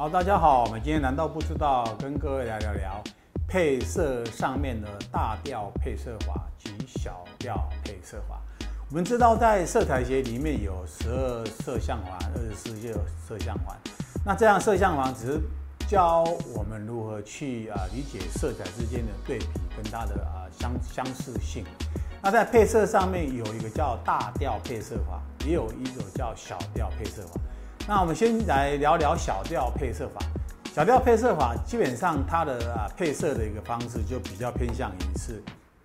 好，大家好，我们今天难道不知道跟各位来聊聊配色上面的大调配色法及小调配色法。我们知道在色彩学里面有十二色相环、二十四色相环，那这样色相环只是教我们如何去啊理解色彩之间的对比跟它的啊相相似性。那在配色上面有一个叫大调配色法，也有一种叫小调配色法。那我们先来聊聊小调配色法。小调配色法基本上它的啊配色的一个方式就比较偏向于是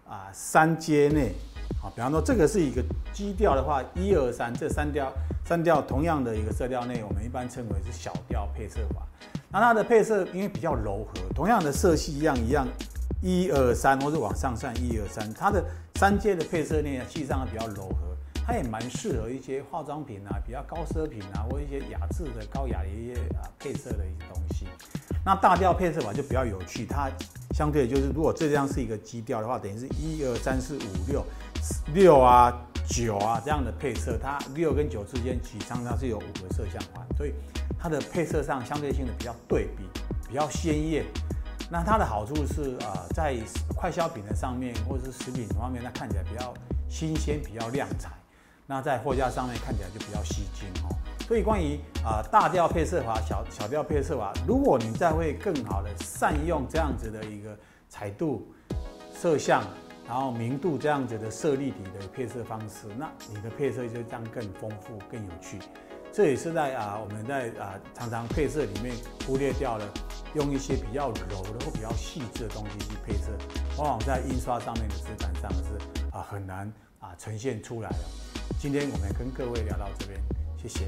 啊三阶内啊，比方说这个是一个基调的话，一二三这三调三调同样的一个色调内，我们一般称为是小调配色法。那它的配色因为比较柔和，同样的色系一样一样，一二三或者往上算一二三，它的三阶的配色内，实际上比较柔和。它也蛮适合一些化妆品啊，比较高奢品啊，或一些雅致的高雅的一些啊配色的一些东西。那大调配色法就比较有趣，它相对就是如果这张是一个基调的话，等于是一二三四五六六啊九啊这样的配色，它六跟九之间其实常常是有五个色相环，所以它的配色上相对性的比较对比，比较鲜艳。那它的好处是啊，在快消品的上面或者是食品方面，它看起来比较新鲜，比较亮彩。那在货架上面看起来就比较吸睛哦。所以关于啊大调配色法、小小调配色法，如果你再会更好的善用这样子的一个彩度、色相，然后明度这样子的色立体的配色方式，那你的配色就这样更丰富、更有趣。这也是在啊我们在啊常常配色里面忽略掉了，用一些比较柔的或比较细致的东西去配色，往往在印刷上面的质感上是啊很难啊呈现出来的。今天我们跟各位聊到这边，谢谢。